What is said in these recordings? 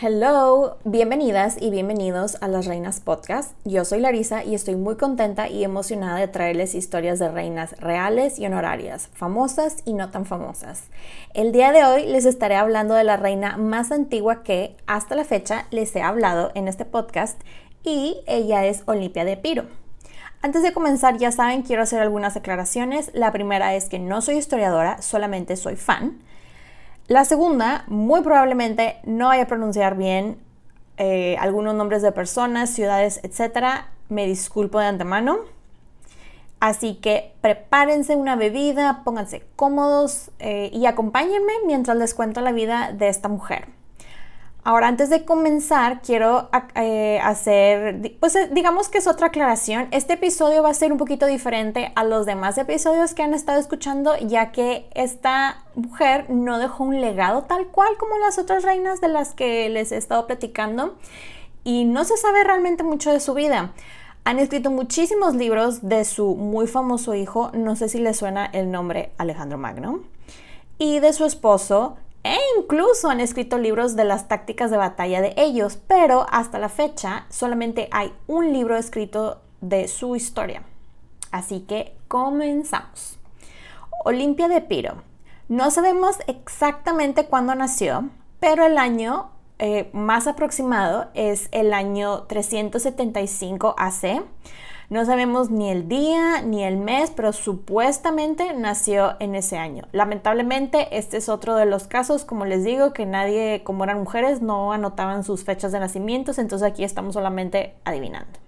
Hello, bienvenidas y bienvenidos a Las Reinas Podcast. Yo soy Larisa y estoy muy contenta y emocionada de traerles historias de reinas reales y honorarias, famosas y no tan famosas. El día de hoy les estaré hablando de la reina más antigua que hasta la fecha les he hablado en este podcast y ella es Olimpia de Piro. Antes de comenzar, ya saben, quiero hacer algunas aclaraciones. La primera es que no soy historiadora, solamente soy fan. La segunda, muy probablemente no vaya a pronunciar bien eh, algunos nombres de personas, ciudades, etc. Me disculpo de antemano. Así que prepárense una bebida, pónganse cómodos eh, y acompáñenme mientras les cuento la vida de esta mujer. Ahora, antes de comenzar, quiero eh, hacer, pues eh, digamos que es otra aclaración. Este episodio va a ser un poquito diferente a los demás episodios que han estado escuchando, ya que esta mujer no dejó un legado tal cual como las otras reinas de las que les he estado platicando y no se sabe realmente mucho de su vida. Han escrito muchísimos libros de su muy famoso hijo, no sé si le suena el nombre Alejandro Magno, y de su esposo e incluso han escrito libros de las tácticas de batalla de ellos, pero hasta la fecha solamente hay un libro escrito de su historia. Así que comenzamos. Olimpia de Piro. No sabemos exactamente cuándo nació, pero el año eh, más aproximado es el año 375 AC. No sabemos ni el día ni el mes, pero supuestamente nació en ese año. Lamentablemente, este es otro de los casos, como les digo, que nadie, como eran mujeres, no anotaban sus fechas de nacimiento, entonces aquí estamos solamente adivinando.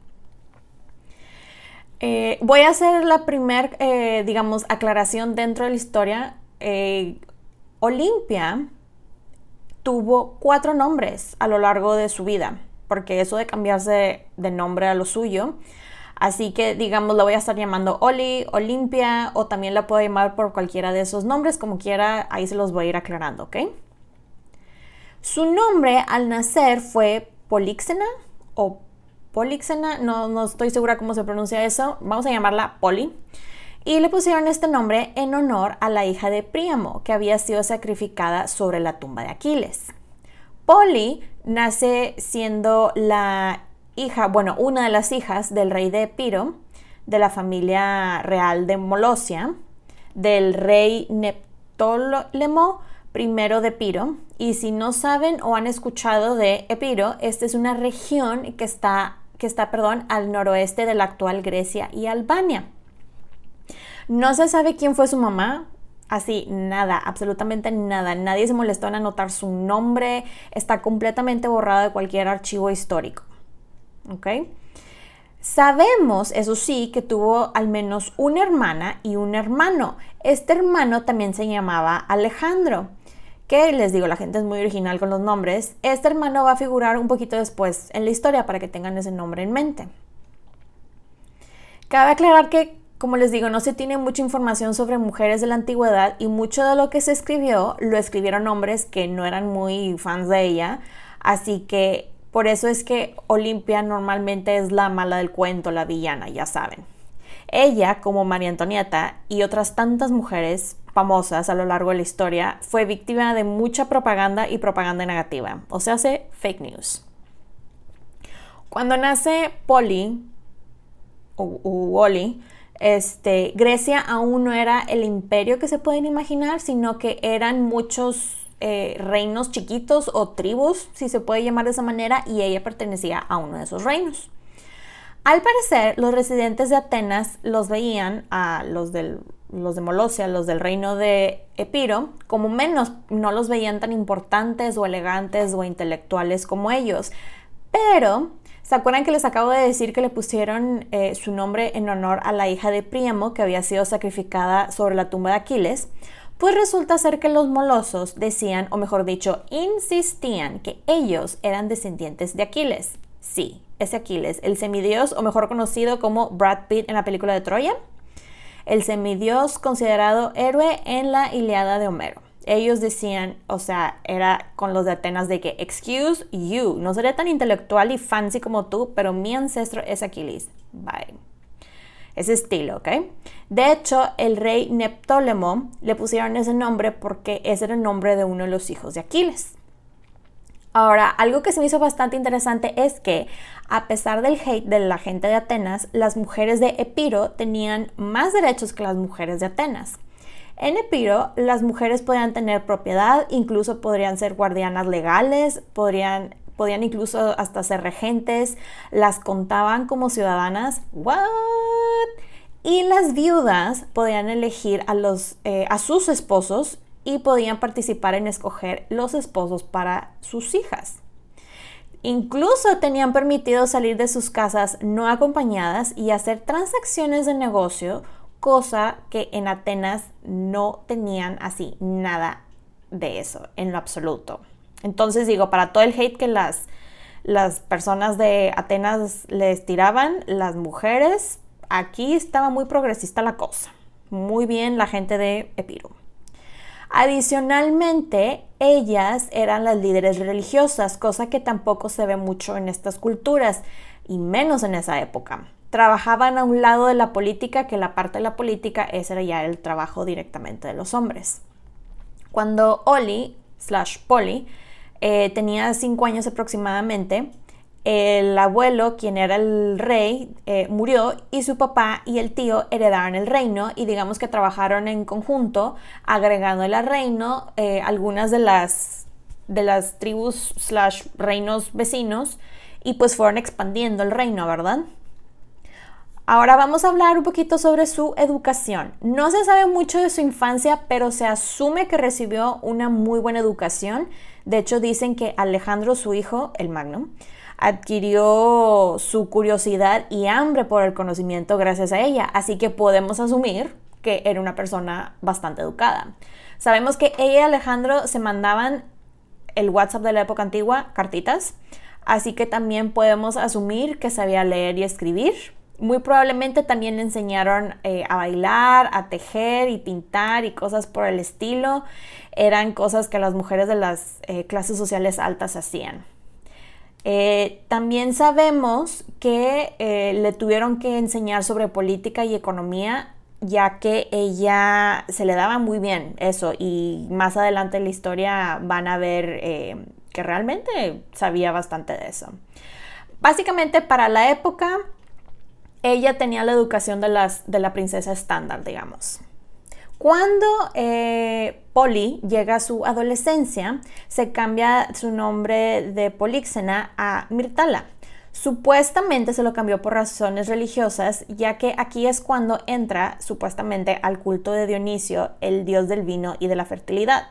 Eh, voy a hacer la primera, eh, digamos, aclaración dentro de la historia. Eh, Olimpia tuvo cuatro nombres a lo largo de su vida, porque eso de cambiarse de nombre a lo suyo, Así que, digamos, la voy a estar llamando Oli, Olimpia, o también la puedo llamar por cualquiera de esos nombres, como quiera, ahí se los voy a ir aclarando, ¿ok? Su nombre al nacer fue Polixena o Polixena, no, no estoy segura cómo se pronuncia eso, vamos a llamarla Poli. Y le pusieron este nombre en honor a la hija de Príamo, que había sido sacrificada sobre la tumba de Aquiles. Poli nace siendo la hija, bueno, una de las hijas del rey de Epiro, de la familia real de Molosia, del rey Neptólemo I de Epiro. Y si no saben o han escuchado de Epiro, esta es una región que está, que está perdón, al noroeste de la actual Grecia y Albania. No se sabe quién fue su mamá, Así, nada, absolutamente nada. Nadie se molestó en anotar su nombre. Está completamente borrado de cualquier archivo histórico. ¿Ok? Sabemos, eso sí, que tuvo al menos una hermana y un hermano. Este hermano también se llamaba Alejandro, que les digo, la gente es muy original con los nombres. Este hermano va a figurar un poquito después en la historia para que tengan ese nombre en mente. Cabe aclarar que como les digo, no se tiene mucha información sobre mujeres de la antigüedad y mucho de lo que se escribió lo escribieron hombres que no eran muy fans de ella, así que por eso es que Olimpia normalmente es la mala del cuento, la villana, ya saben. Ella, como María Antonieta y otras tantas mujeres famosas a lo largo de la historia, fue víctima de mucha propaganda y propaganda negativa, o sea, hace fake news. Cuando nace Polly, o, o este, Grecia aún no era el imperio que se pueden imaginar, sino que eran muchos eh, reinos chiquitos o tribus, si se puede llamar de esa manera, y ella pertenecía a uno de esos reinos. Al parecer, los residentes de Atenas los veían a los, los de Molosia, los del reino de Epiro, como menos, no los veían tan importantes o elegantes o intelectuales como ellos. Pero ¿Se acuerdan que les acabo de decir que le pusieron eh, su nombre en honor a la hija de Príamo que había sido sacrificada sobre la tumba de Aquiles? Pues resulta ser que los molosos decían, o mejor dicho, insistían que ellos eran descendientes de Aquiles. Sí, ese Aquiles, el semidios, o mejor conocido como Brad Pitt en la película de Troya, el semidios considerado héroe en la Iliada de Homero ellos decían, o sea, era con los de Atenas de que, excuse you, no seré tan intelectual y fancy como tú, pero mi ancestro es Aquiles. Bye. Ese estilo, ¿ok? De hecho, el rey Neptólemo le pusieron ese nombre porque ese era el nombre de uno de los hijos de Aquiles. Ahora, algo que se me hizo bastante interesante es que, a pesar del hate de la gente de Atenas, las mujeres de Epiro tenían más derechos que las mujeres de Atenas. En Epiro, las mujeres podían tener propiedad, incluso podrían ser guardianas legales, podrían, podían incluso hasta ser regentes, las contaban como ciudadanas. ¿What? Y las viudas podían elegir a, los, eh, a sus esposos y podían participar en escoger los esposos para sus hijas. Incluso tenían permitido salir de sus casas no acompañadas y hacer transacciones de negocio cosa que en Atenas no tenían así nada de eso, en lo absoluto. Entonces digo, para todo el hate que las, las personas de Atenas les tiraban, las mujeres, aquí estaba muy progresista la cosa. Muy bien la gente de Epiro. Adicionalmente, ellas eran las líderes religiosas, cosa que tampoco se ve mucho en estas culturas, y menos en esa época trabajaban a un lado de la política, que la parte de la política era ya el trabajo directamente de los hombres. Cuando Oli, slash Polly, eh, tenía cinco años aproximadamente, el abuelo, quien era el rey, eh, murió y su papá y el tío heredaron el reino y digamos que trabajaron en conjunto, agregando al reino eh, algunas de las, de las tribus slash reinos vecinos y pues fueron expandiendo el reino, ¿verdad? Ahora vamos a hablar un poquito sobre su educación. No se sabe mucho de su infancia, pero se asume que recibió una muy buena educación. De hecho, dicen que Alejandro, su hijo, el Magno, adquirió su curiosidad y hambre por el conocimiento gracias a ella. Así que podemos asumir que era una persona bastante educada. Sabemos que ella y Alejandro se mandaban el WhatsApp de la época antigua, cartitas. Así que también podemos asumir que sabía leer y escribir muy probablemente también le enseñaron eh, a bailar, a tejer y pintar y cosas por el estilo. Eran cosas que las mujeres de las eh, clases sociales altas hacían. Eh, también sabemos que le tuvieron que enseñar sobre política y economía, ya que ella se le daba muy bien eso y más adelante en la historia van a ver que realmente sabía bastante de eso. Básicamente para la época ella tenía la educación de, las, de la princesa estándar, digamos. Cuando eh, Polly llega a su adolescencia, se cambia su nombre de Políxena a Mirtala. Supuestamente se lo cambió por razones religiosas, ya que aquí es cuando entra supuestamente al culto de Dionisio, el dios del vino y de la fertilidad.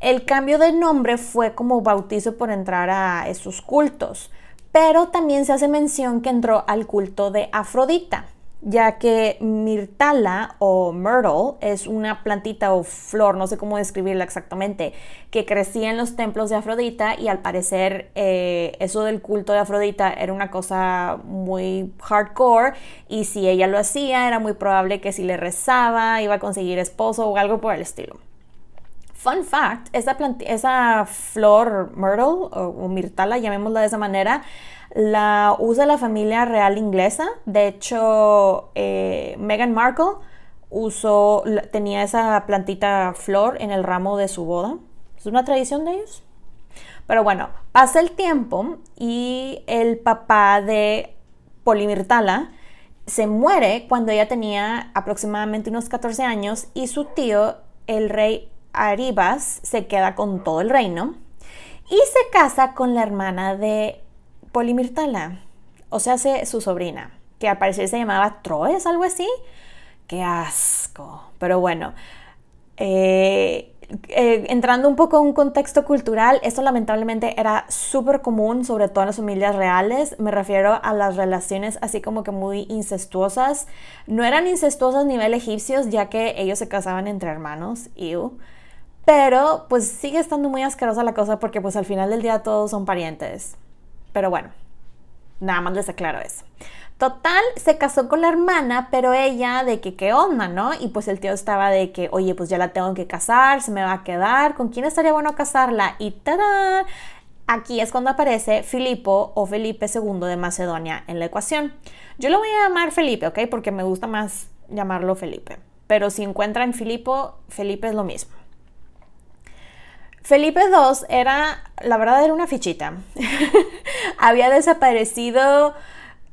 El cambio de nombre fue como bautizo por entrar a esos cultos pero también se hace mención que entró al culto de Afrodita. Ya que Mirtala o Myrtle es una plantita o flor, no sé cómo describirla exactamente, que crecía en los templos de Afrodita y al parecer eh, eso del culto de Afrodita era una cosa muy hardcore y si ella lo hacía era muy probable que si le rezaba iba a conseguir esposo o algo por el estilo. Fun fact, esa, esa flor Myrtle o, o Mirtala, llamémosla de esa manera, la usa la familia real inglesa. De hecho, eh, Meghan Markle usó, tenía esa plantita flor en el ramo de su boda. Es una tradición de ellos. Pero bueno, pasa el tiempo y el papá de Polimirtala se muere cuando ella tenía aproximadamente unos 14 años y su tío, el rey Aribas, se queda con todo el reino y se casa con la hermana de Polimirtala, o sea, su sobrina, que al parecer se llamaba Troes, algo así. Qué asco. Pero bueno, eh, eh, entrando un poco en un contexto cultural, esto lamentablemente era súper común, sobre todo en las familias reales. Me refiero a las relaciones así como que muy incestuosas. No eran incestuosas a nivel egipcios, ya que ellos se casaban entre hermanos, ew. Pero pues sigue estando muy asquerosa la cosa porque pues al final del día todos son parientes. Pero bueno, nada más les aclaro eso. Total, se casó con la hermana, pero ella de que qué onda, ¿no? Y pues el tío estaba de que, oye, pues ya la tengo que casar, se me va a quedar, ¿con quién estaría bueno casarla? Y tada, aquí es cuando aparece Filipo o Felipe II de Macedonia en la ecuación. Yo lo voy a llamar Felipe, ¿ok? Porque me gusta más llamarlo Felipe. Pero si encuentran Filipo, Felipe es lo mismo. Felipe II era, la verdad, era una fichita. Había desaparecido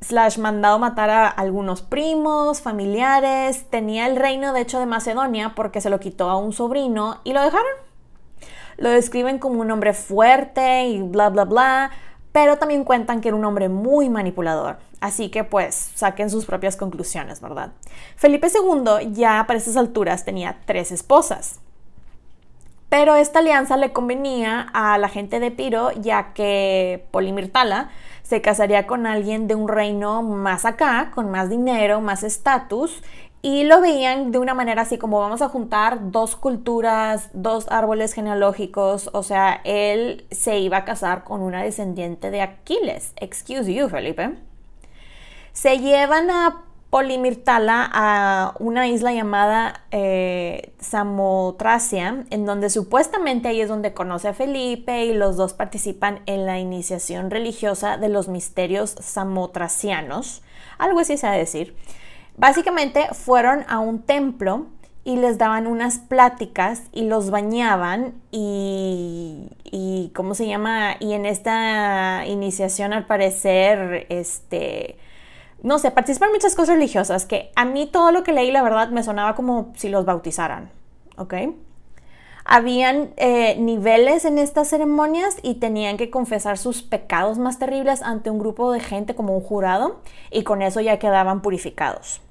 slash mandado matar a algunos primos, familiares, tenía el reino de hecho de Macedonia porque se lo quitó a un sobrino y lo dejaron. Lo describen como un hombre fuerte y bla bla bla, pero también cuentan que era un hombre muy manipulador. Así que pues saquen sus propias conclusiones, ¿verdad? Felipe II ya para esas alturas tenía tres esposas. Pero esta alianza le convenía a la gente de Piro, ya que Polimirtala se casaría con alguien de un reino más acá, con más dinero, más estatus, y lo veían de una manera así como vamos a juntar dos culturas, dos árboles genealógicos, o sea, él se iba a casar con una descendiente de Aquiles. Excuse you, Felipe. Se llevan a Polimirtala a una isla llamada eh, Samotracia, en donde supuestamente ahí es donde conoce a Felipe y los dos participan en la iniciación religiosa de los misterios samotracianos, algo así se va a decir. Básicamente fueron a un templo y les daban unas pláticas y los bañaban y, y ¿cómo se llama? Y en esta iniciación al parecer, este no sé, participan muchas cosas religiosas que a mí todo lo que leí, la verdad, me sonaba como si los bautizaran, ¿ok? Habían eh, niveles en estas ceremonias y tenían que confesar sus pecados más terribles ante un grupo de gente como un jurado y con eso ya quedaban purificados.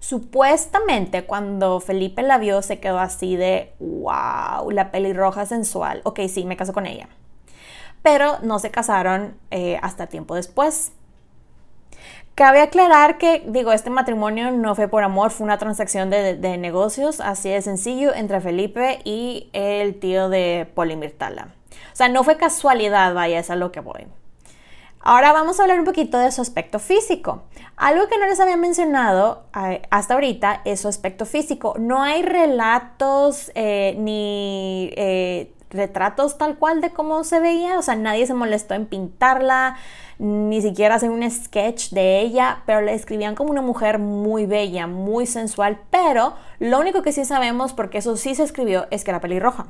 Supuestamente cuando Felipe la vio se quedó así de, wow, la pelirroja sensual. Ok, sí, me casó con ella. Pero no se casaron eh, hasta tiempo después. Cabe aclarar que, digo, este matrimonio no fue por amor, fue una transacción de, negocios, así de sencillo, entre Felipe y el tío de Polimirtala. O sea, no fue casualidad, vaya, es a lo que voy. Ahora vamos a hablar un poquito de su aspecto físico. Algo que no les había mencionado eh, hasta ahorita es su aspecto físico. No hay relatos eh, ni eh, retratos tal cual de cómo se veía, o sea, nadie se molestó en pintarla, ni siquiera hacer un sketch de ella, pero la describían como una mujer muy bella, muy sensual, pero lo único que sí sabemos, porque eso sí se escribió, es que era pelirroja.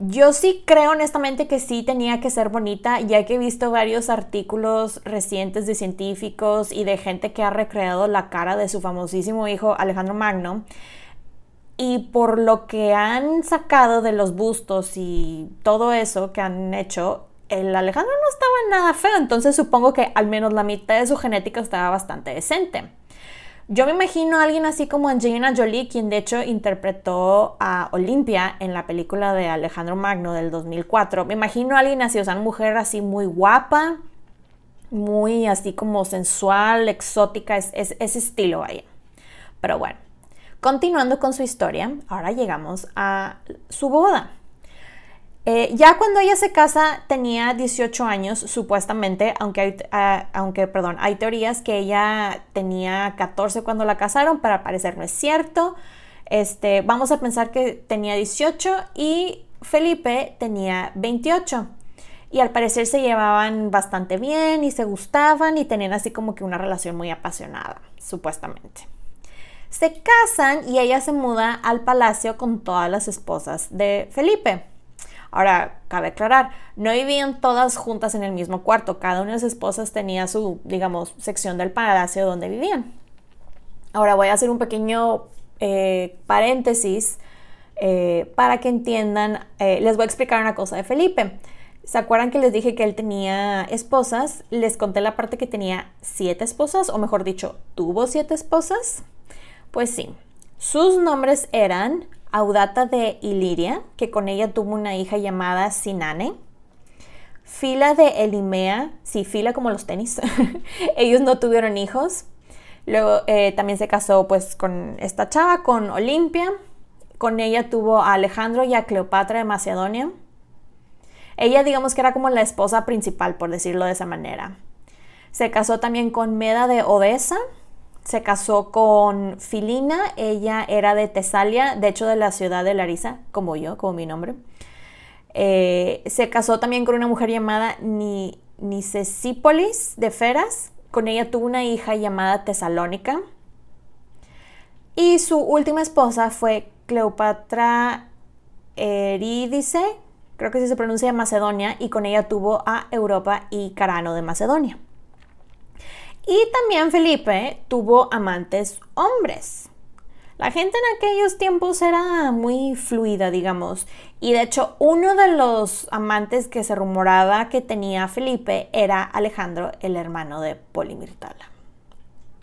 Yo sí creo honestamente que sí tenía que ser bonita, ya que he visto varios artículos recientes de científicos y de gente que ha recreado la cara de su famosísimo hijo Alejandro Magno y por lo que han sacado de los bustos y todo eso que han hecho, el Alejandro no estaba nada feo, entonces supongo que al menos la mitad de su genética estaba bastante decente. Yo me imagino a alguien así como Angelina Jolie, quien de hecho interpretó a Olimpia en la película de Alejandro Magno del 2004. Me imagino a alguien así, o sea, una mujer así muy guapa, muy así como sensual, exótica, es, ese estilo ahí. Pero bueno, continuando con su historia, ahora llegamos a su boda. Eh, ya cuando ella se casa tenía 18 años, supuestamente, aunque hay, ah, aunque, perdón, hay teorías que ella tenía 14 cuando la casaron, pero al parecer no es cierto. Este, vamos a pensar que tenía 18 y Felipe tenía 28. Y al parecer se llevaban bastante bien y se gustaban y tenían así como que una relación muy apasionada, supuestamente. Se casan y ella se muda al palacio con todas las esposas de Felipe. Ahora, cabe aclarar, no vivían todas juntas en el mismo cuarto, cada una de las esposas tenía su, digamos, sección del palacio donde vivían. Ahora voy a hacer un pequeño eh, paréntesis eh, para que entiendan, eh, les voy a explicar una cosa de Felipe. ¿Se acuerdan que les dije que él tenía esposas? Les conté la parte que tenía siete esposas, o mejor dicho, tuvo siete esposas. Pues sí, sus nombres eran Audata de Iliria, que con ella tuvo una hija llamada Sinane. Fila de Elimea, sí, fila como los tenis. Ellos no tuvieron hijos. Luego eh, también se casó pues con esta chava, con Olimpia. Con ella tuvo a Alejandro y a Cleopatra de Macedonia. Ella digamos que era como la esposa principal, por decirlo de esa manera. Se casó también con Meda de Odessa, se casó con Filina, ella era de Tesalia, de hecho de la ciudad de Larisa, como yo, como mi nombre. Eh, se casó también con una mujer llamada Nicesípolis de Feras, con ella tuvo una hija llamada Tesalónica. Y su última esposa fue Cleopatra Erídice, creo que se pronuncia Macedonia, y con ella tuvo a Europa y Carano de Macedonia. Y también Felipe tuvo amantes hombres. La gente en aquellos tiempos era muy fluida, digamos, y de hecho uno de los amantes que se rumoraba que tenía Felipe era Alejandro, el hermano de Polimirtala.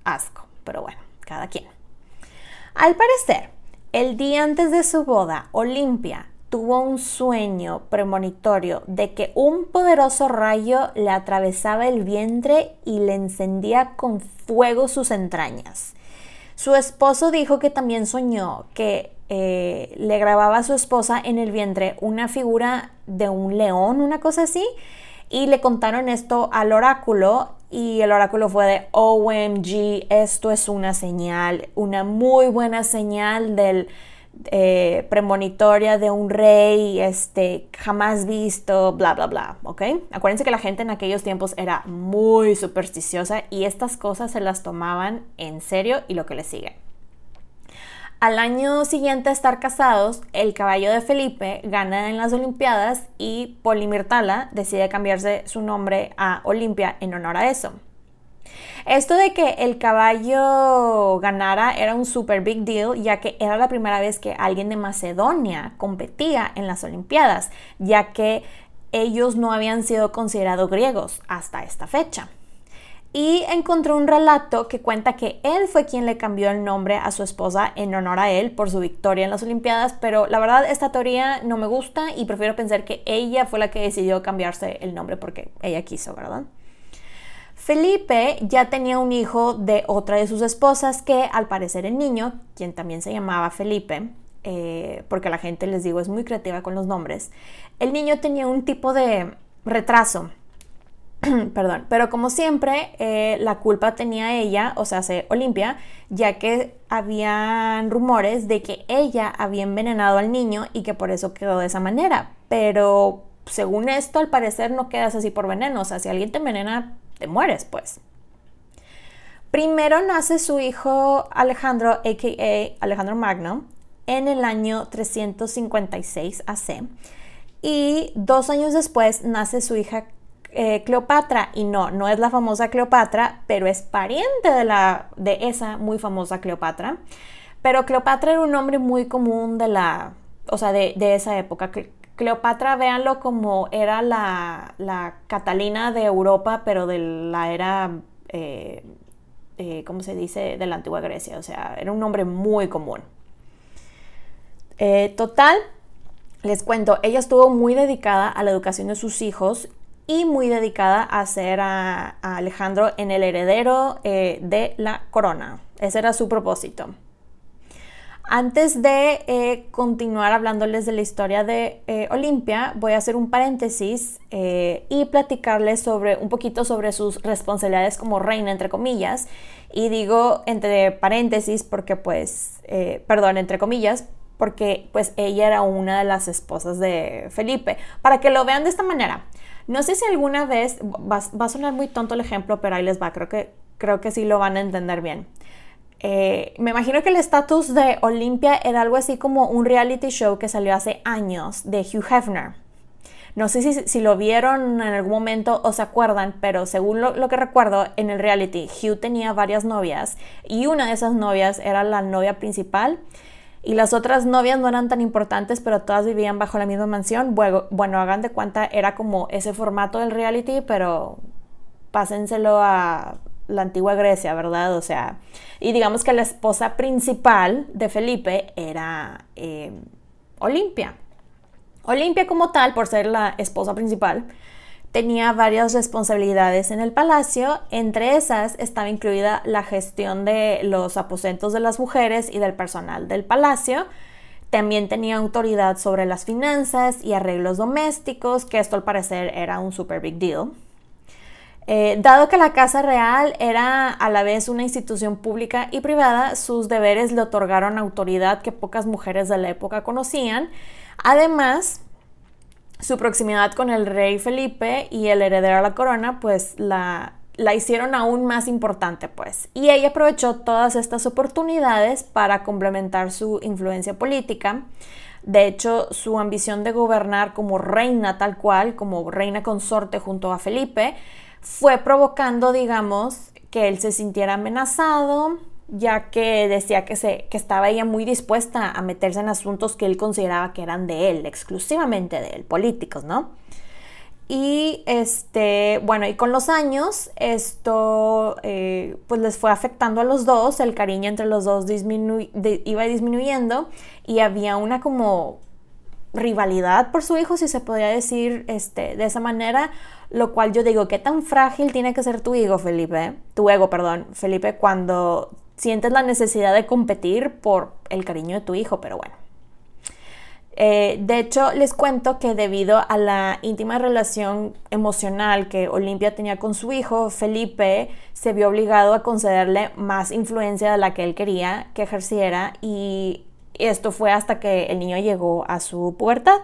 Asco, pero bueno, cada quien. Al parecer, el día antes de su boda, Olimpia tuvo un sueño premonitorio de que un poderoso rayo le atravesaba el vientre y le encendía con fuego sus entrañas. Su esposo dijo que también soñó que eh, le grababa a su esposa en el vientre una figura de un león, una cosa así, y le contaron esto al oráculo y el oráculo fue de OMG, esto es una señal, una muy buena señal del eh, premonitoria de un rey este, jamás visto, bla, bla, bla, ¿ok? Acuérdense que la gente en aquellos tiempos era muy supersticiosa y estas cosas se las tomaban en serio y lo que le sigue. Al año siguiente a estar casados, el caballo de Felipe gana en las Olimpiadas y Polimirtala decide cambiarse su nombre a Olimpia en honor a eso. Esto de que el caballo ganara era un super big deal, ya que era la primera vez que alguien de Macedonia competía en las Olimpiadas, ya que ellos no habían sido considerados griegos hasta esta fecha. Y encontró un relato que cuenta que él fue quien le cambió el nombre a su esposa en honor a él por su victoria en las Olimpiadas, pero la verdad esta teoría no me gusta y prefiero pensar que ella fue la que decidió cambiarse el nombre porque ella quiso, ¿verdad? Felipe ya tenía un hijo de otra de sus esposas que al parecer el niño, quien también se llamaba Felipe, eh, porque la gente les digo es muy creativa con los nombres, el niño tenía un tipo de retraso. Perdón, pero como siempre, eh, la culpa tenía ella, o sea, se Olimpia, ya que habían rumores de que ella había envenenado al niño y que por eso quedó de esa manera. Pero según esto, al parecer no quedas así por veneno. O sea, si alguien te envenena, te mueres, pues. Primero nace su hijo Alejandro, a.k.a. Alejandro Magno, en el año 356 AC. Y dos años después nace su hija eh, Cleopatra. Y no, no es la famosa Cleopatra, pero es pariente de, la, de esa muy famosa Cleopatra. Pero Cleopatra era un nombre muy común de la, o sea, de, de esa época. Cleopatra, véanlo como era la, Catalina de Europa, pero de la era, eh, eh, ¿cómo se dice?, de la antigua Grecia. O sea, era un nombre muy común. Eh, total, les cuento, ella estuvo muy dedicada a la educación de sus hijos y muy dedicada a hacer a, Alejandro en el heredero de la corona. Ese era su propósito. Antes de eh, continuar hablándoles de la historia de eh, Olimpia, voy a hacer un paréntesis y platicarles sobre un poquito sobre sus responsabilidades como reina, entre comillas. Y digo entre paréntesis porque, pues, perdón, entre comillas, porque pues ella era una de las esposas de Felipe. Para que lo vean de esta manera. No sé si alguna vez, va, a sonar muy tonto el ejemplo, pero ahí les va, creo que, creo que sí lo van a entender bien. Eh, me imagino que el estatus de Olympia era algo así como un reality show que salió hace años de Hugh Hefner. No sé si, lo vieron en algún momento o se acuerdan, pero según lo, lo, que recuerdo, en el reality Hugh tenía varias novias y una de esas novias era la novia principal y las otras novias no eran tan importantes, pero todas vivían bajo la misma mansión. Bueno, bueno hagan de cuenta, era como ese formato del reality, pero pásenselo a la antigua Grecia, ¿verdad? O sea, y digamos que la esposa principal de Felipe era eh, Olimpia. Olimpia como tal, por ser la esposa principal, tenía varias responsabilidades en el palacio, entre esas estaba incluida la gestión de los aposentos de las mujeres y del personal del palacio. También tenía autoridad sobre las finanzas y arreglos domésticos, que esto al parecer era un super big deal. Eh, dado que la Casa Real era a la vez una institución pública y privada, sus deberes le otorgaron autoridad que pocas mujeres de la época conocían. Además, su proximidad con el rey Felipe y el heredero a la corona, pues la, la hicieron aún más importante, pues. Y ella aprovechó todas estas oportunidades para complementar su influencia política. De hecho, su ambición de gobernar como reina tal cual, como reina consorte junto a Felipe, fue provocando, digamos, que él se sintiera amenazado, ya que decía que, se, que estaba ella muy dispuesta a meterse en asuntos que él consideraba que eran de él, exclusivamente de él, políticos, ¿no? Y este, bueno, y con los años esto eh, pues les fue afectando a los dos, el cariño entre los dos iba disminuyendo y había una como rivalidad por su hijo, si se podría decir este, de esa manera, lo cual yo digo, ¿qué tan frágil tiene que ser tu ego, Felipe? Tu ego, perdón, Felipe, cuando sientes la necesidad de competir por el cariño de tu hijo, pero bueno. Eh, de hecho, les cuento que debido a la íntima relación emocional que Olimpia tenía con su hijo, Felipe se vio obligado a concederle más influencia de la que él quería que ejerciera y esto fue hasta que el niño llegó a su pubertad.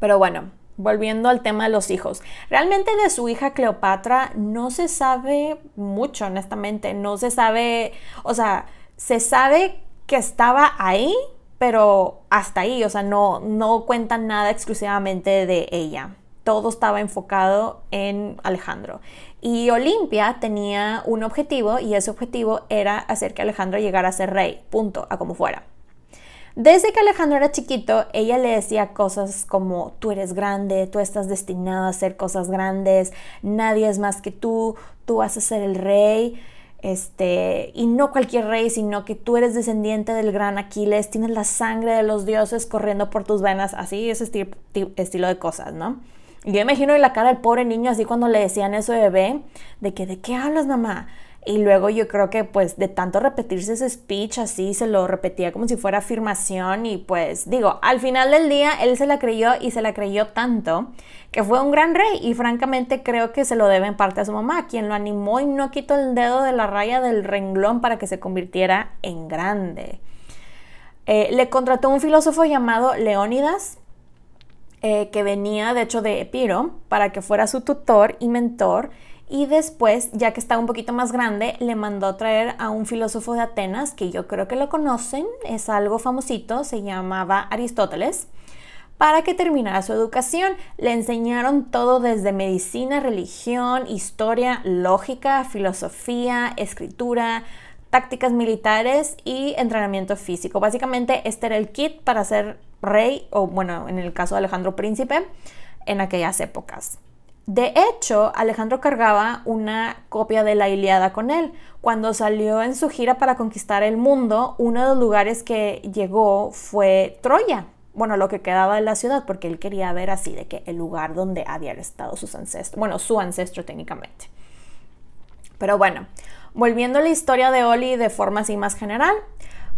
Pero bueno, volviendo al tema de los hijos. Realmente de su hija Cleopatra no se sabe mucho, honestamente. No se sabe, o sea, se sabe que estaba ahí, pero hasta ahí, o sea, no, no cuentan nada exclusivamente de ella. Todo estaba enfocado en Alejandro. Y Olimpia tenía un objetivo y ese objetivo era hacer que Alejandro llegara a ser rey, punto, a como fuera. Desde que Alejandro era chiquito, ella le decía cosas como, tú eres grande, tú estás destinado a hacer cosas grandes, nadie es más que tú, tú vas a ser el rey. Este, y no cualquier rey, sino que tú eres descendiente del gran Aquiles, tienes la sangre de los dioses corriendo por tus venas, así ese estilo de cosas, ¿no? Y yo imagino la cara del pobre niño así cuando le decían eso de bebé, de que, ¿de qué hablas, mamá? Y luego yo creo que pues de tanto repetirse ese speech así, se lo repetía como si fuera afirmación y pues digo, al final del día él se la creyó y se la creyó tanto que fue un gran rey y francamente creo que se lo debe en parte a su mamá, quien lo animó y no quitó el dedo de la raya del renglón para que se convirtiera en grande. Eh, le contrató un filósofo llamado Leónidas, eh, que venía de hecho de Epiro, para que fuera su tutor y mentor y después, ya que estaba un poquito más grande, le mandó a traer a un filósofo de Atenas, que yo creo que lo conocen, es algo famosito, se llamaba Aristóteles, para que terminara su educación. Le enseñaron todo desde medicina, religión, historia, lógica, filosofía, escritura, tácticas militares y entrenamiento físico. Básicamente este era el kit para ser rey, o bueno, en el caso de Alejandro Príncipe, en aquellas épocas. De hecho, Alejandro cargaba una copia de la Iliada con él. Cuando salió en su gira para conquistar el mundo, uno de los lugares que llegó fue Troya. bueno, lo que quedaba de la ciudad, porque él quería ver así de que el lugar donde habían estado sus ancestros, bueno, su ancestro técnicamente. Pero bueno, volviendo a la historia de Oli de forma así más general,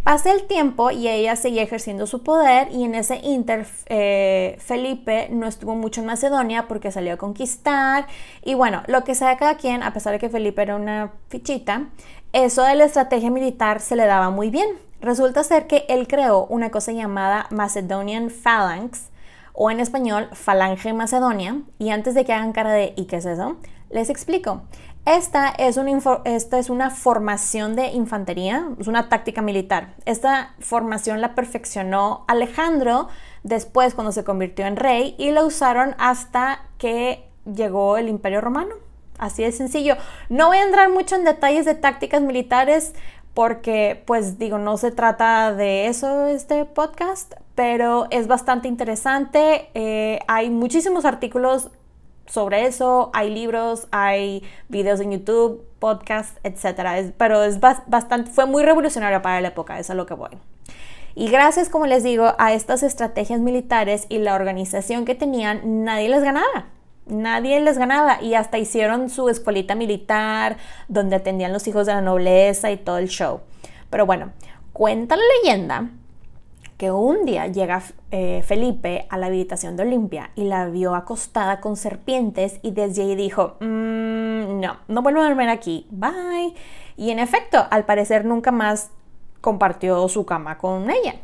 Pasa el tiempo y ella seguía ejerciendo su poder y en ese inter eh, Felipe no estuvo mucho en Macedonia porque salió a conquistar y bueno, lo que sea cada quien, a pesar de que Felipe era una fichita, eso de la estrategia militar se le daba muy bien. Resulta ser que él creó una cosa llamada Macedonian Phalanx o en español Falange Macedonia y antes de que hagan cara de ¿y qué es eso? Les explico. Esta es, una esta es una formación de infantería, es una táctica militar. Esta formación la perfeccionó Alejandro después cuando se convirtió en rey y la usaron hasta que llegó el Imperio Romano. Así de sencillo. No voy a entrar mucho en detalles de tácticas militares porque pues digo, no se trata de eso este podcast, pero es bastante interesante. Eh, hay muchísimos artículos sobre eso, hay libros, hay videos en YouTube, podcasts, etc. pero es bastante, fue muy revolucionario para la época, eso es a lo que voy. Y gracias, como les digo, a estas estrategias militares y la organización que tenían, nadie les ganaba. Nadie les ganaba y hasta hicieron su escuelita militar donde atendían los hijos de la nobleza y todo el show. Pero bueno, cuenta la leyenda que un día llega eh, Felipe a la habitación de Olimpia y la vio acostada con serpientes y desde ahí dijo, mm, no, no vuelvo a dormir aquí, bye. Y en efecto, al parecer nunca más compartió su cama con ella.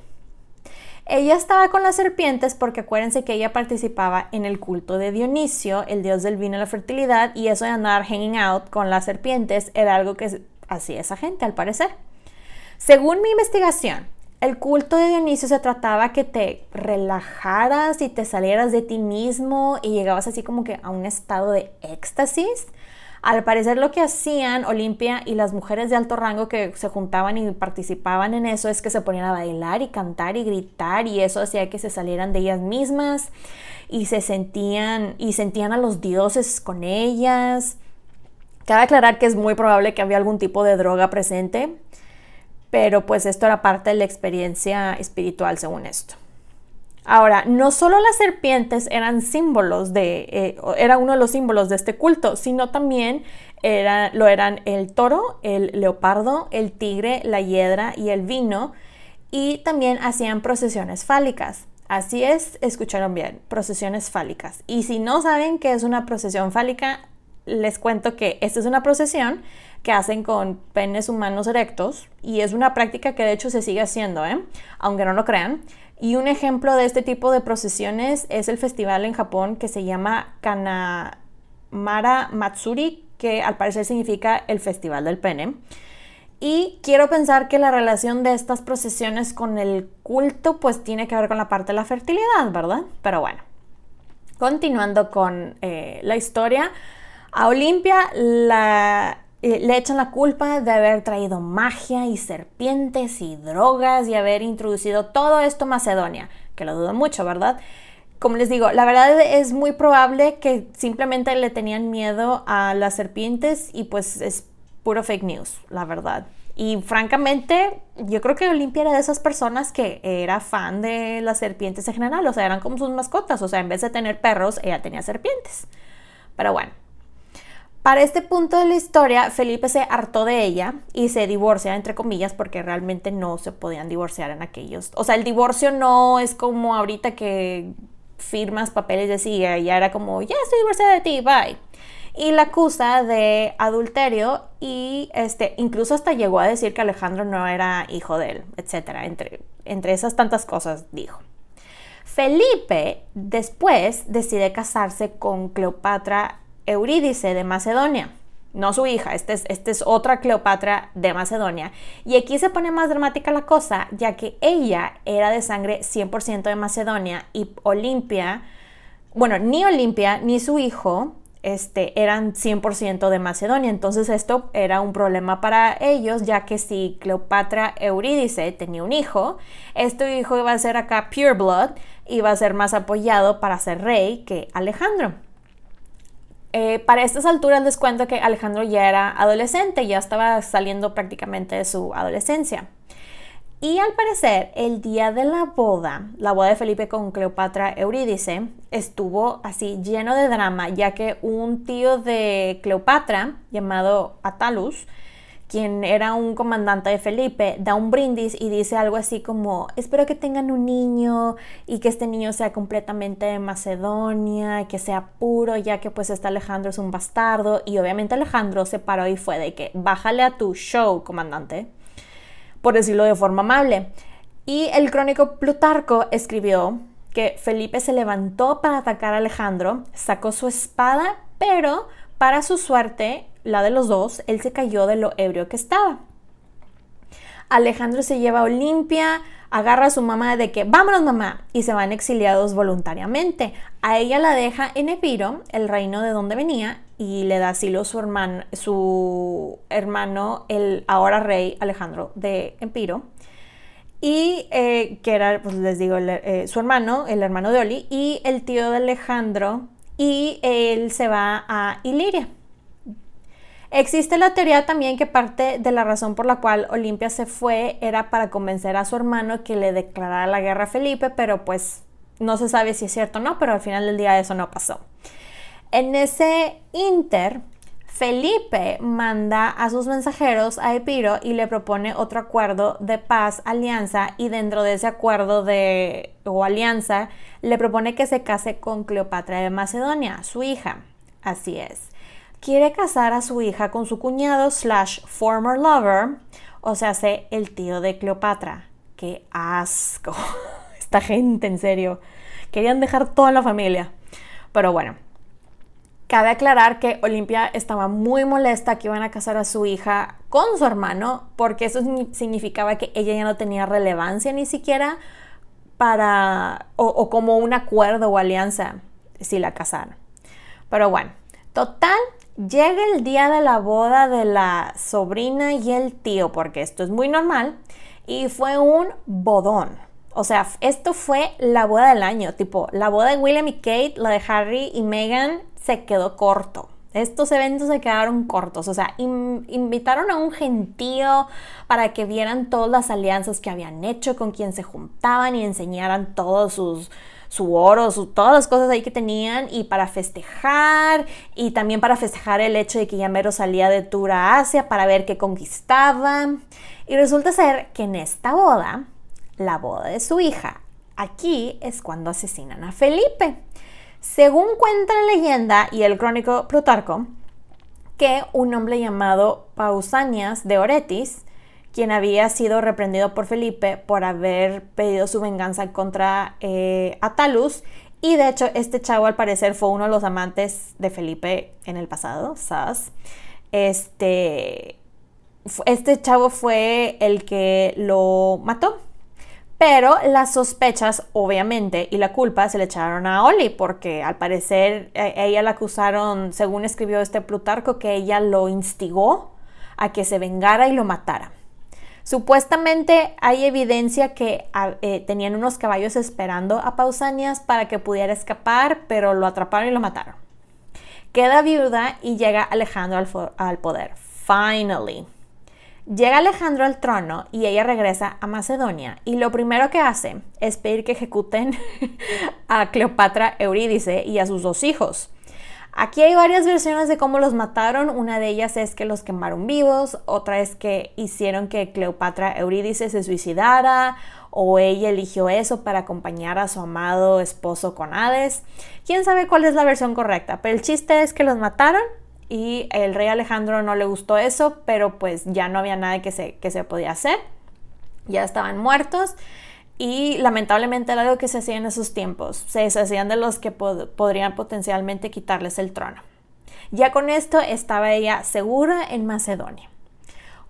Ella estaba con las serpientes porque acuérdense que ella participaba en el culto de Dionisio, el dios del vino y la fertilidad, y eso de andar hanging out con las serpientes era algo que hacía esa gente, al parecer. Según mi investigación, el culto de Dionisio se trataba que te relajaras y te salieras de ti mismo y llegabas así como que a un estado de éxtasis. Al parecer lo que hacían Olimpia y las mujeres de alto rango que se juntaban y participaban en eso es que se ponían a bailar y cantar y gritar y eso hacía que se salieran de ellas mismas y se sentían y sentían a los dioses con ellas. Cabe aclarar que es muy probable que había algún tipo de droga presente pero pues esto era parte de la experiencia espiritual según esto. Ahora, no solo las serpientes eran símbolos de, eh, era uno de los símbolos de este culto, sino también era, lo eran el toro, el leopardo, el tigre, la hiedra y el vino, y también hacían procesiones fálicas. Así es, escucharon bien, procesiones fálicas. Y si no saben qué es una procesión fálica, les cuento que esta es una procesión que hacen con penes humanos erectos y es una práctica que de hecho se sigue haciendo, ¿eh? aunque no lo crean. Y un ejemplo de este tipo de procesiones es el festival en Japón que se llama Kanamara Matsuri, que al parecer significa el festival del pene. Y quiero pensar que la relación de estas procesiones con el culto pues tiene que ver con la parte de la fertilidad, ¿verdad? Pero bueno, continuando con eh, la historia, a Olimpia la, eh, le echan la culpa de haber traído magia y serpientes y drogas y haber introducido todo esto a Macedonia, que lo dudo mucho, ¿verdad? Como les digo, la verdad es muy probable que simplemente le tenían miedo a las serpientes y pues es puro fake news, la verdad. Y francamente, yo creo que Olimpia era de esas personas que era fan de las serpientes en general, o sea, eran como sus mascotas, o sea, en vez de tener perros, ella tenía serpientes. Pero bueno, para este punto de la historia, Felipe se hartó de ella y se divorcia, entre comillas, porque realmente no se podían divorciar en aquellos. O sea, el divorcio no es como ahorita que firmas papeles de sí, ya era como, ya estoy divorciada de ti, bye. Y la acusa de adulterio y este, incluso hasta llegó a decir que Alejandro no era hijo de él, etc. Entre, entre esas tantas cosas dijo. Felipe después decide casarse con Cleopatra Eurídice de Macedonia. No su hija, esta es, este es otra Cleopatra de Macedonia. Y aquí se pone más dramática la cosa, ya que ella era de sangre 100% de Macedonia y Olimpia, bueno, ni Olimpia ni su hijo este, eran 100% de Macedonia. Entonces esto era un problema para ellos, ya que si Cleopatra Eurídice tenía un hijo, este hijo iba a ser acá pure blood, iba a ser más apoyado para ser rey que Alejandro. Eh, para estas alturas les cuento que Alejandro ya era adolescente, ya estaba saliendo prácticamente de su adolescencia. Y al parecer, el día de la boda, la boda de Felipe con Cleopatra Eurídice, estuvo así lleno de drama, ya que un tío de Cleopatra, llamado Atalus, quien era un comandante de Felipe, da un brindis y dice algo así como, espero que tengan un niño y que este niño sea completamente de Macedonia, que sea puro, ya que pues este Alejandro es un bastardo. Y obviamente Alejandro se paró y fue de que, bájale a tu show, comandante por decirlo de forma amable. Y el crónico Plutarco escribió que Felipe se levantó para atacar a Alejandro, sacó su espada, pero para su suerte, la de los dos, él se cayó de lo ebrio que estaba. Alejandro se lleva a Olimpia, agarra a su mamá de que vámonos mamá y se van exiliados voluntariamente. A ella la deja en Epiro, el reino de donde venía, y le da asilo su hermano, su hermano, el ahora rey Alejandro de Epiro. Y eh, que era, pues les digo, eh, su hermano, el hermano de Oli, y el tío de Alejandro, y él se va a Iliria. Existe la teoría también que parte de la razón por la cual Olimpia se fue era para convencer a su hermano que le declarara la guerra a Felipe, pero pues no se sabe si es cierto o no, pero al final del día eso no pasó. En ese inter, Felipe manda a sus mensajeros a Epiro y le propone otro acuerdo de paz, alianza, y dentro de ese acuerdo de, o alianza le propone que se case con Cleopatra de Macedonia, su hija. Así es quiere casar a su hija con su cuñado slash former lover, o sea, sé el tío de Cleopatra. ¡Qué asco! Esta gente, en serio. Querían dejar toda la familia. Pero bueno, cabe aclarar que Olimpia estaba muy molesta que iban a casar a su hija con su hermano, porque eso significaba que ella ya no tenía relevancia ni siquiera para, o, o como un acuerdo o alianza si la casaran. Pero bueno, total, Llega el día de la boda de la sobrina y el tío, porque esto es muy normal, y fue un bodón. O sea, esto fue la boda del año, tipo, la boda de William y Kate, la de Harry y Meghan, se quedó corto. Estos eventos se quedaron cortos, o sea, invitaron a un gentío para que vieran todas las alianzas que habían hecho, con quien se juntaban y enseñaran todos sus, su oro, su, todas las cosas ahí que tenían y para festejar y también para festejar el hecho de que Yamero salía de tour a Asia para ver qué conquistaba. Y resulta ser que en esta boda, la boda de su hija, aquí es cuando asesinan a Felipe. Según cuenta la leyenda y el crónico Plutarco, que un hombre llamado Pausanias de Oretis quien había sido reprendido por Felipe por haber pedido su venganza contra eh, Atalus. Y de hecho, este chavo al parecer fue uno de los amantes de Felipe en el pasado, Sas. Este, este chavo fue el que lo mató. Pero las sospechas, obviamente, y la culpa se le echaron a Oli, porque al parecer e, ella la acusaron, según escribió este Plutarco, que ella lo instigó a que se vengara y lo matara. Supuestamente hay evidencia que ah, eh, tenían unos caballos esperando a Pausanias para que pudiera escapar, pero lo atraparon y lo mataron. Queda viuda y llega Alejandro al, al poder. Finally. Llega Alejandro al trono y ella regresa a Macedonia y lo primero que hace es pedir que ejecuten a Cleopatra Eurídice y a sus dos hijos. Aquí hay varias versiones de cómo los mataron. Una de ellas es que los quemaron vivos, otra es que hicieron que Cleopatra Eurídice se suicidara o ella eligió eso para acompañar a su amado esposo con Hades. Quién sabe cuál es la versión correcta, pero el chiste es que los mataron y el rey Alejandro no le gustó eso, pero pues ya no había nada que se, que se podía hacer. Ya estaban muertos y lamentablemente era algo que se hacía en esos tiempos. Se deshacían de los que podrían potencialmente quitarles el trono. Ya con esto estaba ella segura en Macedonia.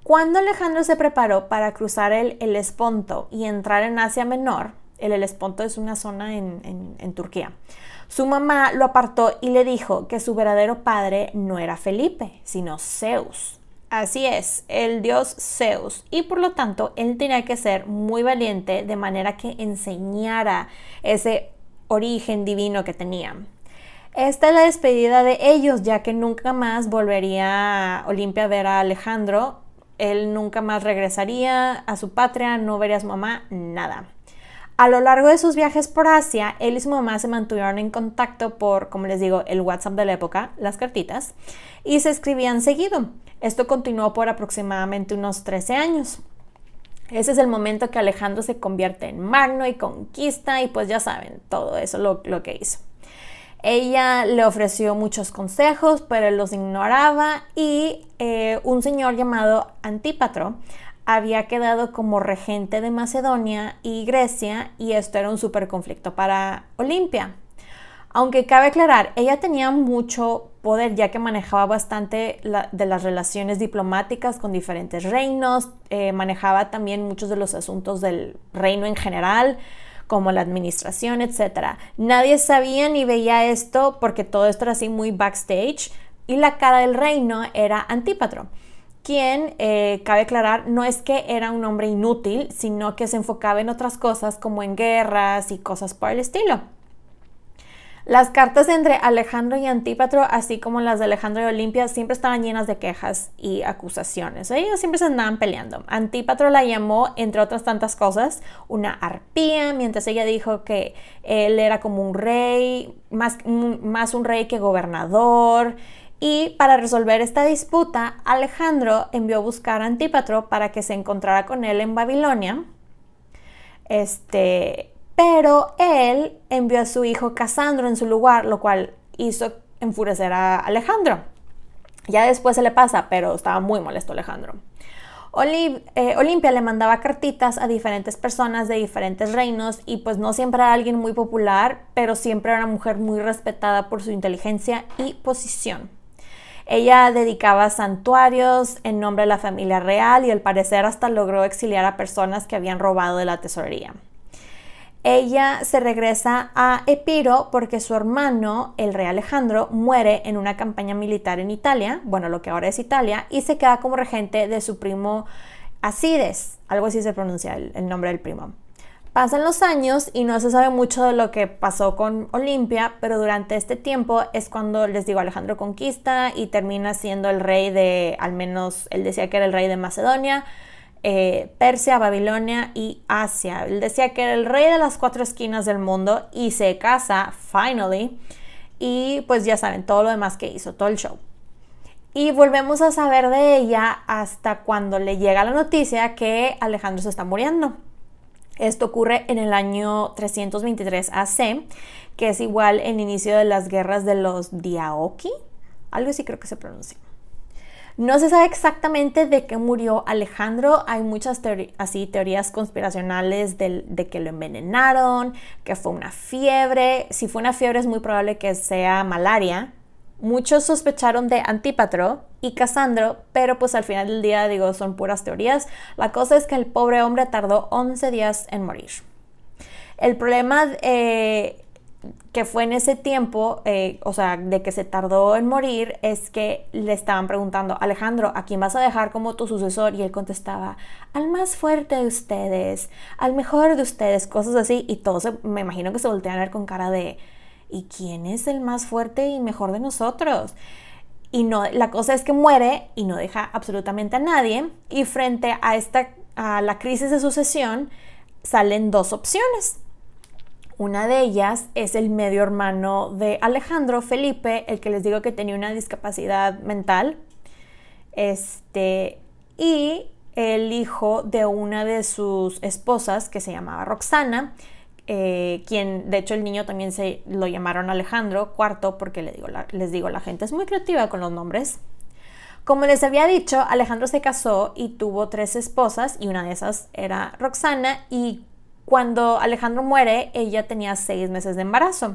Cuando Alejandro se preparó para cruzar el Helesponto y entrar en Asia Menor, el Helesponto es una zona en, en Turquía, su mamá lo apartó y le dijo que su verdadero padre no era Felipe, sino Zeus. Así es, el dios Zeus. Y por lo tanto, él tenía que ser muy valiente de manera que enseñara ese origen divino que tenía. Esta es la despedida de ellos, ya que nunca más volvería Olimpia a ver a Alejandro él nunca más regresaría a su patria, no vería a su mamá, nada. A lo largo de sus viajes por Asia, él y su mamá se mantuvieron en contacto por, como les digo, el WhatsApp de la época, las cartitas, y se escribían seguido. Esto continuó por aproximadamente unos 13 años. Ese es el momento que Alejandro se convierte en magno y conquista y pues ya saben todo eso lo, que hizo. Ella le ofreció muchos consejos, pero los ignoraba y eh, un señor llamado Antípatro había quedado como regente de Macedonia y Grecia y esto era un súper conflicto para Olimpia. Aunque cabe aclarar, ella tenía mucho poder ya que manejaba bastante de las relaciones diplomáticas con diferentes reinos, eh, manejaba también muchos de los asuntos del reino en general, como la administración, etc. Nadie sabía ni veía esto porque todo esto era así muy backstage y la cara del reino era Antípatro quien, eh, cabe aclarar, no es que era un hombre inútil, sino que se enfocaba en otras cosas como en guerras y cosas por el estilo. Las cartas entre Alejandro y Antípatro, así como las de Alejandro y Olimpia, siempre estaban llenas de quejas y acusaciones. Ellos siempre se andaban peleando. Antípatro la llamó, entre otras tantas cosas, una arpía, mientras ella dijo que él era como un rey, más, más un rey que gobernador. Y para resolver esta disputa, Alejandro envió a buscar a Antípatro para que se encontrara con él en Babilonia. Este, pero él envió a su hijo Casandro en su lugar, lo cual hizo enfurecer a Alejandro. Ya después se le pasa, pero estaba muy molesto Alejandro. Eh, Olimpia le mandaba cartitas a diferentes personas de diferentes reinos y pues no siempre era alguien muy popular, pero siempre era una mujer muy respetada por su inteligencia y posición. Ella dedicaba santuarios en nombre de la familia real y al parecer hasta logró exiliar a personas que habían robado de la tesorería. Ella se regresa a Epiro porque su hermano, el rey Alejandro, muere en una campaña militar en Italia, bueno, lo que ahora es Italia, y se queda como regente de su primo Asides, algo así se pronuncia el nombre del primo. Pasan los años y no se sabe mucho de lo que pasó con Olimpia, pero durante este tiempo es cuando les digo Alejandro conquista y termina siendo el rey de, al menos él decía que era el rey de Macedonia, eh, Persia, Babilonia y Asia. Él decía que era el rey de las cuatro esquinas del mundo y se casa, finally, y pues ya saben todo lo demás que hizo, todo el show. Y volvemos a saber de ella hasta cuando le llega la noticia que Alejandro se está muriendo. Esto ocurre en el año 323 AC, que es igual el inicio de las guerras de los Diaoki, algo así creo que se pronuncia. No se sabe exactamente de qué murió Alejandro. Hay muchas así, teorías conspiracionales de, que lo envenenaron, que fue una fiebre. Si fue una fiebre es muy probable que sea malaria. Muchos sospecharon de Antípatro y Casandro, pero pues al final del día digo, son puras teorías. La cosa es que el pobre hombre tardó 11 días en morir. El problema eh, que fue en ese tiempo, eh, o sea, de que se tardó en morir, es que le estaban preguntando, Alejandro, ¿a quién vas a dejar como tu sucesor? Y él contestaba, al más fuerte de ustedes, al mejor de ustedes, cosas así. Y todos, me imagino que se voltean a ver con cara de ¿y quién es el más fuerte y mejor de nosotros? Y no, la cosa es que muere y no deja absolutamente a nadie. Y frente a, esta, a la crisis de sucesión salen dos opciones. Una de ellas es el medio hermano de Alejandro, Felipe, el que les digo que tenía una discapacidad mental. Este, y el hijo de una de sus esposas, que se llamaba Roxana, eh, quien de hecho el niño también se lo llamaron Alejandro cuarto porque les digo, la, les digo, la gente es muy creativa con los nombres. Como les había dicho, Alejandro se casó y tuvo tres esposas y una de esas era Roxana y cuando Alejandro muere ella tenía seis meses de embarazo.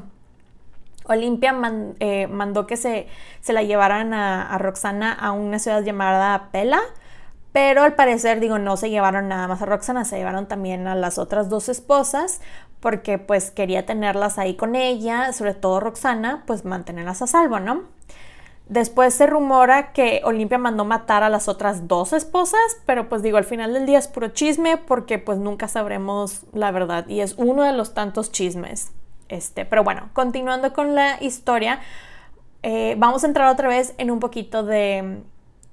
Olimpia eh, mandó que se, se la llevaran a, a, Roxana a una ciudad llamada Pela, pero al parecer, digo, no se llevaron nada más a Roxana, se llevaron también a las otras dos esposas, porque pues quería tenerlas ahí con ella, sobre todo Roxana, pues mantenerlas a salvo, ¿no? Después se rumora que Olimpia mandó matar a las otras dos esposas, pero pues digo, al final del día es puro chisme porque pues nunca sabremos la verdad y es uno de los tantos chismes. Este, pero bueno, continuando con la historia, eh, vamos a entrar otra vez en un poquito de,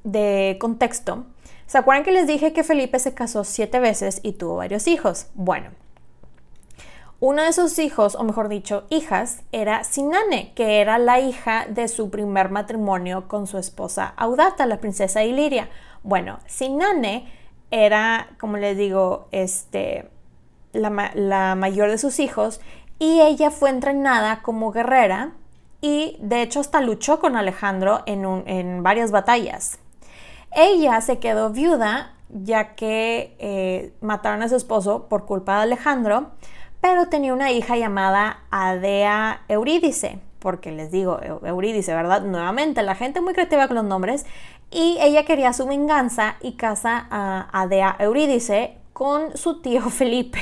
de contexto ¿Se acuerdan que les dije que Felipe se casó siete veces y tuvo varios hijos? Bueno, uno de sus hijos, o mejor dicho, hijas, era Sinane, que era la hija de su primer matrimonio con su esposa Audata, la princesa Iliria. Bueno, Sinane era, como les digo, este, la, mayor de sus hijos y ella fue entrenada como guerrera y de hecho hasta luchó con Alejandro en, varias batallas. Ella se quedó viuda ya que eh, mataron a su esposo por culpa de Alejandro pero tenía una hija llamada Adea Eurídice, porque les digo Eurídice, ¿verdad? Nuevamente, la gente muy creativa con los nombres, y ella quería su venganza y casa a Adea Eurídice con su tío Felipe,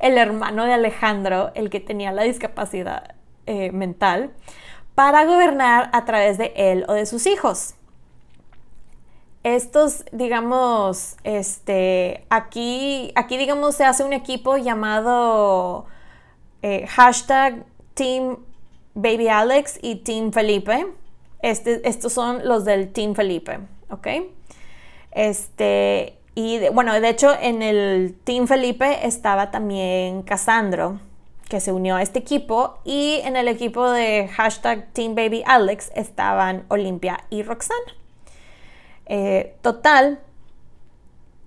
el hermano de Alejandro, el que tenía la discapacidad eh, mental, para gobernar a través de él o de sus hijos estos, digamos, este, aquí, aquí, digamos, se hace un equipo llamado eh, hashtag Team Baby Alex y Team Felipe. Este, estos son los del Team Felipe, ¿ok? Este, y bueno, de hecho, en el Team Felipe estaba también Casandro, que se unió a este equipo, y en el equipo de hashtag Team Baby Alex estaban Olimpia y Roxana. Eh, total,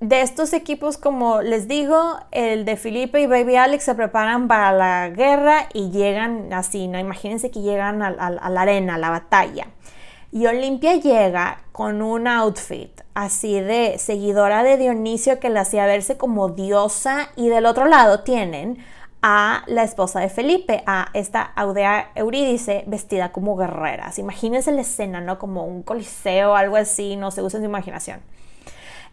de estos equipos, como les digo, el de Felipe y Baby Alex se preparan para la guerra y llegan así, ¿no? Imagínense que llegan a, la arena, a la batalla. Y Olimpia llega con un outfit así de seguidora de Dionisio que le hacía verse como diosa y del otro lado tienen a la esposa de Felipe, a esta Audea Eurídice vestida como guerreras. Imagínense la escena, ¿no? Como un coliseo, algo así, no se usen su imaginación.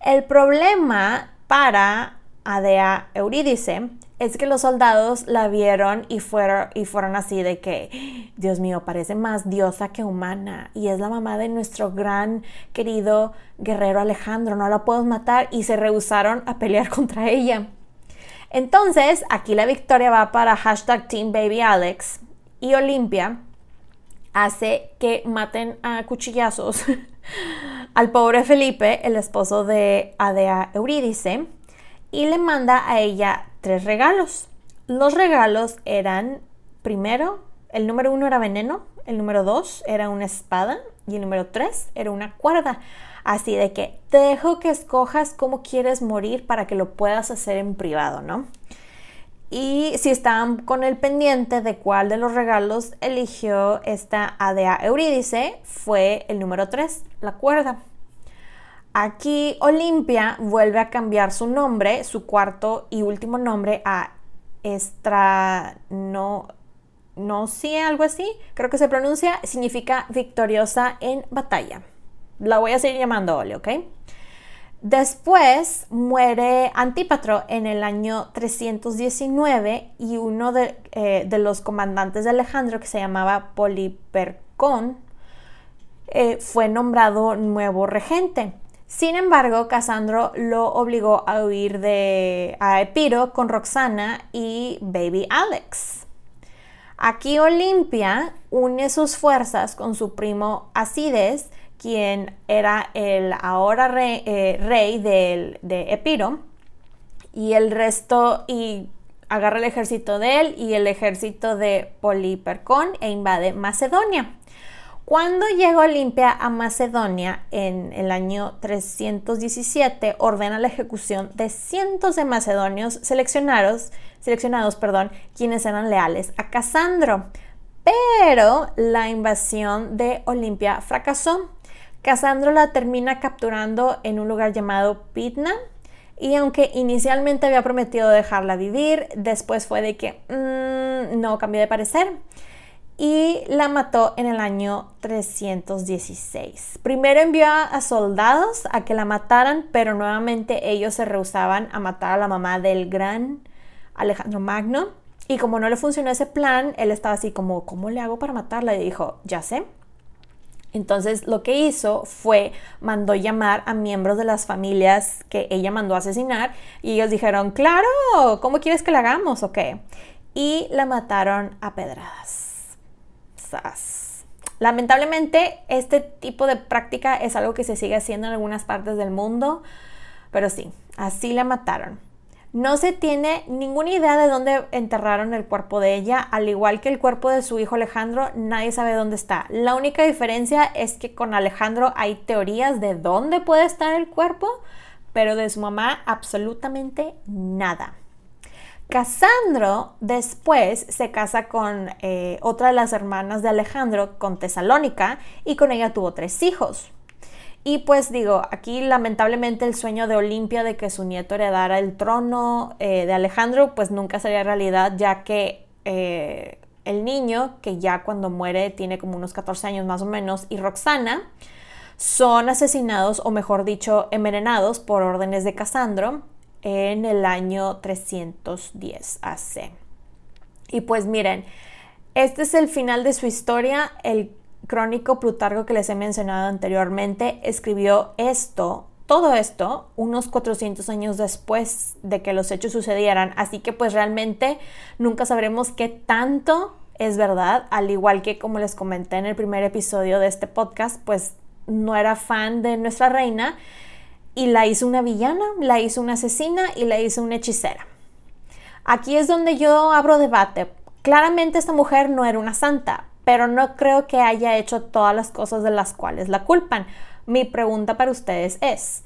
El problema para Adea Eurídice es que los soldados la vieron y fueron, y fueron así de que, Dios mío, parece más diosa que humana y es la mamá de nuestro gran querido guerrero Alejandro, no la podemos matar y se rehusaron a pelear contra ella. Entonces, aquí la victoria va para hashtag Team Baby Alex y Olimpia hace que maten a cuchillazos al pobre Felipe, el esposo de Adea Eurídice, y le manda a ella tres regalos. Los regalos eran, primero, el número uno era veneno, el número dos era una espada y el número tres era una cuerda. Así de que te dejo que escojas cómo quieres morir para que lo puedas hacer en privado, ¿no? Y si estaban con el pendiente de cuál de los regalos eligió esta Adea Eurídice, fue el número 3, la cuerda. Aquí Olimpia vuelve a cambiar su nombre, su cuarto y último nombre a Estra... No, no algo así, creo que se pronuncia, significa victoriosa en batalla la voy a seguir llamando Ole, ¿ok? Después muere Antípatro en el año 319 y uno eh, de, los comandantes de Alejandro, que se llamaba Polipercón, eh, fue nombrado nuevo regente. Sin embargo, Casandro lo obligó a huir de, a Epiro con Roxana y Baby Alex. Aquí Olimpia une sus fuerzas con su primo Acides quien era el ahora eh, rey, de Epiro, y el resto, y agarra el ejército de él y el ejército de Polipercón e invade Macedonia. Cuando llega Olimpia a Macedonia en el año 317, ordena la ejecución de cientos de macedonios seleccionados, seleccionados perdón, quienes eran leales a Casandro. Pero la invasión de Olimpia fracasó Casandro la termina capturando en un lugar llamado Pitna y aunque inicialmente había prometido dejarla vivir, después fue de que mm, no cambió de parecer y la mató en el año 316. Primero envió a soldados a que la mataran, pero nuevamente ellos se rehusaban a matar a la mamá del gran Alejandro Magno. Y como no le funcionó ese plan, él estaba así como, ¿cómo le hago para matarla? Y dijo, ya sé, entonces lo que hizo fue mandó llamar a miembros de las familias que ella mandó asesinar y ellos dijeron, claro, ¿cómo quieres que la hagamos o qué? Y la mataron a pedradas. Lamentablemente, este tipo de práctica es algo que se sigue haciendo en algunas partes del mundo, pero sí, así la mataron. No se tiene ninguna idea de dónde enterraron el cuerpo de ella, al igual que el cuerpo de su hijo Alejandro, nadie sabe dónde está. La única diferencia es que con Alejandro hay teorías de dónde puede estar el cuerpo, pero de su mamá absolutamente nada. Casandro después se casa con eh, otra de las hermanas de Alejandro, con Tesalónica, y con ella tuvo tres hijos. Y pues digo, aquí lamentablemente el sueño de Olimpia de que su nieto heredara el trono eh, de Alejandro, pues nunca sería realidad, ya que eh, el niño, que ya cuando muere tiene como unos 14 años más o menos, y Roxana, son asesinados, o mejor dicho, envenenados por órdenes de Casandro en el año 310 AC. Y pues miren, este es el final de su historia. El crónico Plutarco que les he mencionado anteriormente escribió esto, todo esto, unos 400 años después de que los hechos sucedieran. Así que pues realmente nunca sabremos qué tanto es verdad, al igual que como les comenté en el primer episodio de este podcast, pues no era fan de nuestra reina y la hizo una villana, la hizo una asesina y la hizo una hechicera. Aquí es donde yo abro debate. Claramente esta mujer no era una santa, pero no creo que haya hecho todas las cosas de las cuales la culpan. Mi pregunta para ustedes es,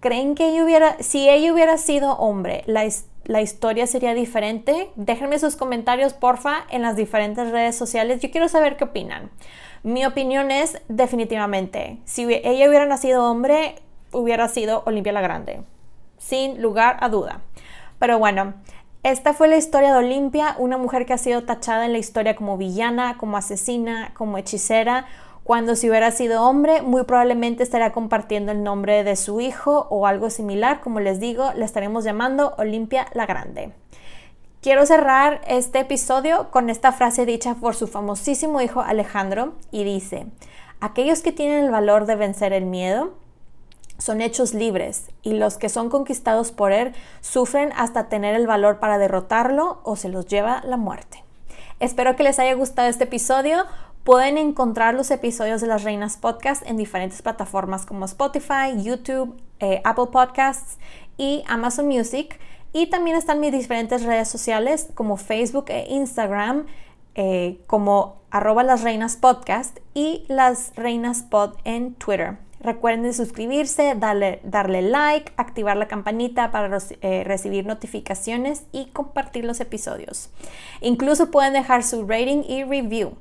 ¿creen que ella hubiera, si ella hubiera sido hombre, la, la historia sería diferente? Déjenme sus comentarios, porfa, en las diferentes redes sociales. Yo quiero saber qué opinan. Mi opinión es definitivamente, si ella hubiera nacido hombre, hubiera sido Olimpia la Grande, sin lugar a duda. Pero bueno, esta fue la historia de Olimpia, una mujer que ha sido tachada en la historia como villana, como asesina, como hechicera, cuando si hubiera sido hombre, muy probablemente estaría compartiendo el nombre de su hijo o algo similar, como les digo, le estaremos llamando Olimpia la Grande. Quiero cerrar este episodio con esta frase dicha por su famosísimo hijo Alejandro y dice, aquellos que tienen el valor de vencer el miedo, son hechos libres y los que son conquistados por él sufren hasta tener el valor para derrotarlo o se los lleva la muerte. Espero que les haya gustado este episodio. Pueden encontrar los episodios de las Reinas Podcast en diferentes plataformas como Spotify, YouTube, eh, Apple Podcasts y Amazon Music. Y también están mis diferentes redes sociales como Facebook e Instagram eh, como arroba las y las en Twitter. Recuerden suscribirse, darle, darle like, activar la campanita para eh, recibir notificaciones y compartir los episodios. Incluso pueden dejar su rating y review.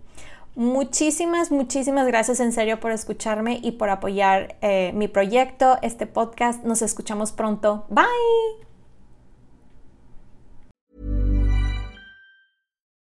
Muchísimas, muchísimas gracias en serio por escucharme y por apoyar eh, mi proyecto, este podcast. Nos escuchamos pronto. Bye.